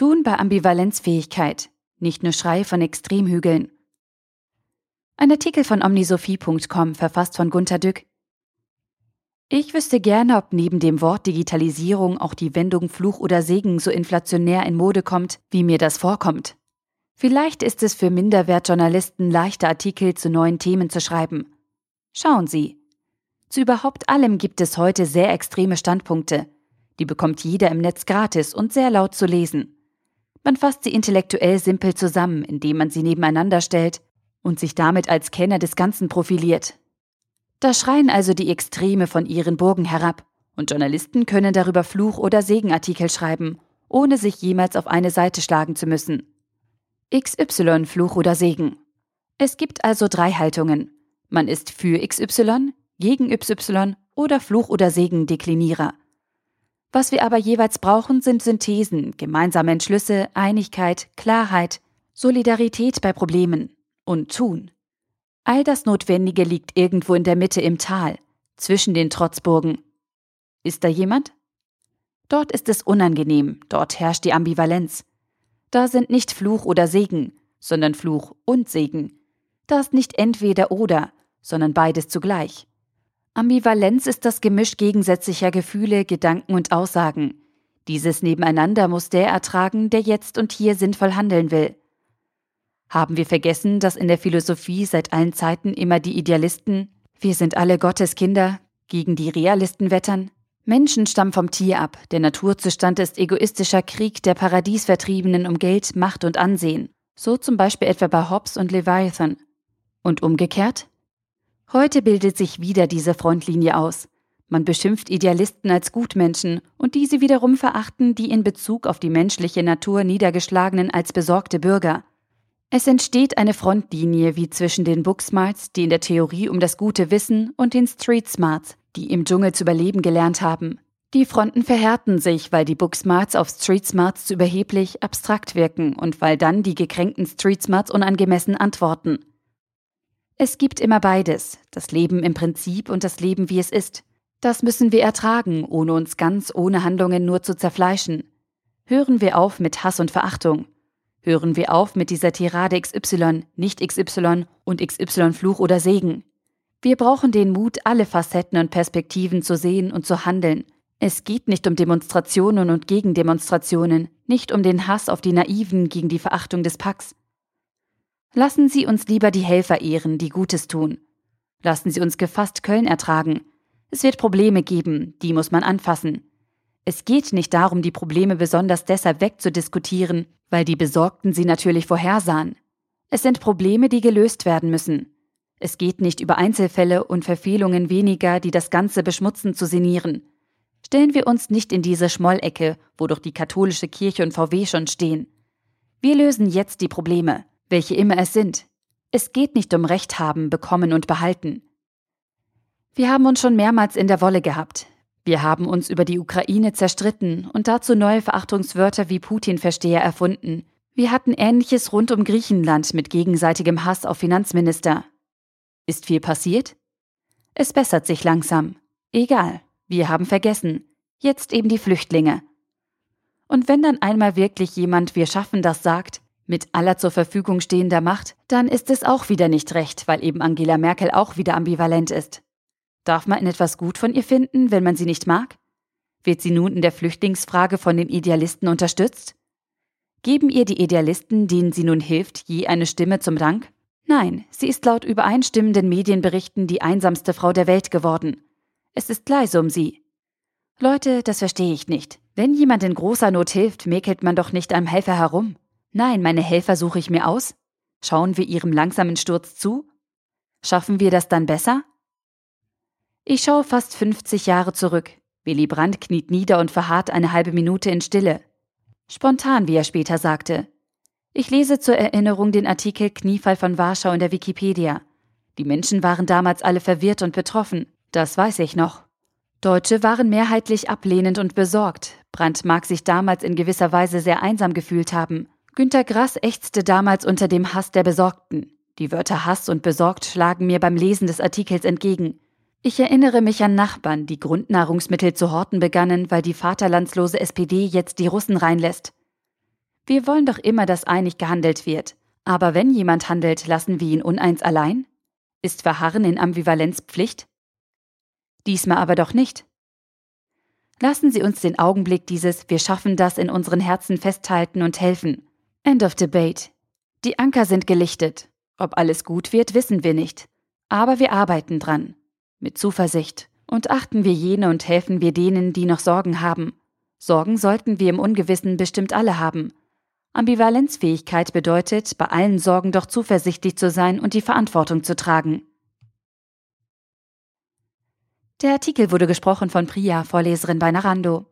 Tun bei Ambivalenzfähigkeit. Nicht nur Schrei von Extremhügeln. Ein Artikel von omnisophie.com, verfasst von Gunter Dück. Ich wüsste gerne, ob neben dem Wort Digitalisierung auch die Wendung Fluch oder Segen so inflationär in Mode kommt, wie mir das vorkommt. Vielleicht ist es für Minderwertjournalisten leichter, Artikel zu neuen Themen zu schreiben. Schauen Sie. Zu überhaupt allem gibt es heute sehr extreme Standpunkte. Die bekommt jeder im Netz gratis und sehr laut zu lesen. Man fasst sie intellektuell simpel zusammen, indem man sie nebeneinander stellt und sich damit als Kenner des Ganzen profiliert. Da schreien also die Extreme von ihren Burgen herab, und Journalisten können darüber Fluch- oder Segenartikel schreiben, ohne sich jemals auf eine Seite schlagen zu müssen. XY Fluch oder Segen. Es gibt also drei Haltungen. Man ist für XY, gegen Y oder Fluch oder Segen Deklinierer. Was wir aber jeweils brauchen, sind Synthesen, gemeinsame Entschlüsse, Einigkeit, Klarheit, Solidarität bei Problemen und Tun. All das Notwendige liegt irgendwo in der Mitte im Tal, zwischen den Trotzburgen. Ist da jemand? Dort ist es unangenehm, dort herrscht die Ambivalenz. Da sind nicht Fluch oder Segen, sondern Fluch und Segen. Da ist nicht entweder oder, sondern beides zugleich. Ambivalenz ist das Gemisch gegensätzlicher Gefühle, Gedanken und Aussagen. Dieses Nebeneinander muss der ertragen, der jetzt und hier sinnvoll handeln will. Haben wir vergessen, dass in der Philosophie seit allen Zeiten immer die Idealisten, wir sind alle Gottes Kinder, gegen die Realisten wettern? Menschen stammen vom Tier ab, der Naturzustand ist egoistischer Krieg der Paradiesvertriebenen um Geld, Macht und Ansehen, so zum Beispiel etwa bei Hobbes und Leviathan. Und umgekehrt? Heute bildet sich wieder diese Frontlinie aus. Man beschimpft Idealisten als Gutmenschen und diese wiederum verachten die in Bezug auf die menschliche Natur Niedergeschlagenen als besorgte Bürger. Es entsteht eine Frontlinie wie zwischen den Booksmarts, die in der Theorie um das Gute wissen, und den Street Smarts, die im Dschungel zu überleben gelernt haben. Die Fronten verhärten sich, weil die Booksmarts auf Street Smarts zu überheblich, abstrakt wirken und weil dann die gekränkten Street Smarts unangemessen antworten. Es gibt immer beides, das Leben im Prinzip und das Leben wie es ist. Das müssen wir ertragen, ohne uns ganz ohne Handlungen nur zu zerfleischen. Hören wir auf mit Hass und Verachtung. Hören wir auf mit dieser Tirade XY, nicht XY und XY Fluch oder Segen. Wir brauchen den Mut, alle Facetten und Perspektiven zu sehen und zu handeln. Es geht nicht um Demonstrationen und Gegendemonstrationen, nicht um den Hass auf die Naiven gegen die Verachtung des Packs. Lassen Sie uns lieber die Helfer ehren, die Gutes tun. Lassen Sie uns gefasst Köln ertragen. Es wird Probleme geben, die muss man anfassen. Es geht nicht darum, die Probleme besonders deshalb wegzudiskutieren, weil die Besorgten sie natürlich vorhersahen. Es sind Probleme, die gelöst werden müssen. Es geht nicht über Einzelfälle und Verfehlungen weniger, die das Ganze beschmutzen, zu sinnieren. Stellen wir uns nicht in diese Schmollecke, wo doch die katholische Kirche und VW schon stehen. Wir lösen jetzt die Probleme, welche immer es sind. Es geht nicht um Recht haben, bekommen und behalten. Wir haben uns schon mehrmals in der Wolle gehabt. Wir haben uns über die Ukraine zerstritten und dazu neue Verachtungswörter wie Putin-Versteher erfunden. Wir hatten Ähnliches rund um Griechenland mit gegenseitigem Hass auf Finanzminister. Ist viel passiert? Es bessert sich langsam. Egal, wir haben vergessen. Jetzt eben die Flüchtlinge. Und wenn dann einmal wirklich jemand Wir schaffen das sagt, mit aller zur Verfügung stehender Macht, dann ist es auch wieder nicht recht, weil eben Angela Merkel auch wieder ambivalent ist. Darf man etwas gut von ihr finden, wenn man sie nicht mag? Wird sie nun in der Flüchtlingsfrage von den Idealisten unterstützt? Geben ihr die Idealisten, denen sie nun hilft, je eine Stimme zum Dank? Nein, sie ist laut übereinstimmenden Medienberichten die einsamste Frau der Welt geworden. Es ist leise um sie. Leute, das verstehe ich nicht. Wenn jemand in großer Not hilft, mäkelt man doch nicht einem Helfer herum. Nein, meine Helfer suche ich mir aus. Schauen wir ihrem langsamen Sturz zu? Schaffen wir das dann besser? Ich schaue fast 50 Jahre zurück. Willy Brandt kniet nieder und verharrt eine halbe Minute in Stille. Spontan, wie er später sagte. Ich lese zur Erinnerung den Artikel Kniefall von Warschau in der Wikipedia. Die Menschen waren damals alle verwirrt und betroffen, das weiß ich noch. Deutsche waren mehrheitlich ablehnend und besorgt. Brandt mag sich damals in gewisser Weise sehr einsam gefühlt haben. Günter Grass ächzte damals unter dem Hass der Besorgten. Die Wörter Hass und besorgt schlagen mir beim Lesen des Artikels entgegen. Ich erinnere mich an Nachbarn, die Grundnahrungsmittel zu horten begannen, weil die vaterlandslose SPD jetzt die Russen reinlässt. Wir wollen doch immer, dass einig gehandelt wird. Aber wenn jemand handelt, lassen wir ihn uneins allein? Ist Verharren in Ambivalenz Pflicht? Diesmal aber doch nicht. Lassen Sie uns den Augenblick dieses Wir schaffen das in unseren Herzen festhalten und helfen. End of debate. Die Anker sind gelichtet. Ob alles gut wird, wissen wir nicht. Aber wir arbeiten dran. Mit Zuversicht. Und achten wir jene und helfen wir denen, die noch Sorgen haben. Sorgen sollten wir im Ungewissen bestimmt alle haben. Ambivalenzfähigkeit bedeutet, bei allen Sorgen doch zuversichtlich zu sein und die Verantwortung zu tragen. Der Artikel wurde gesprochen von Priya, Vorleserin bei Narando.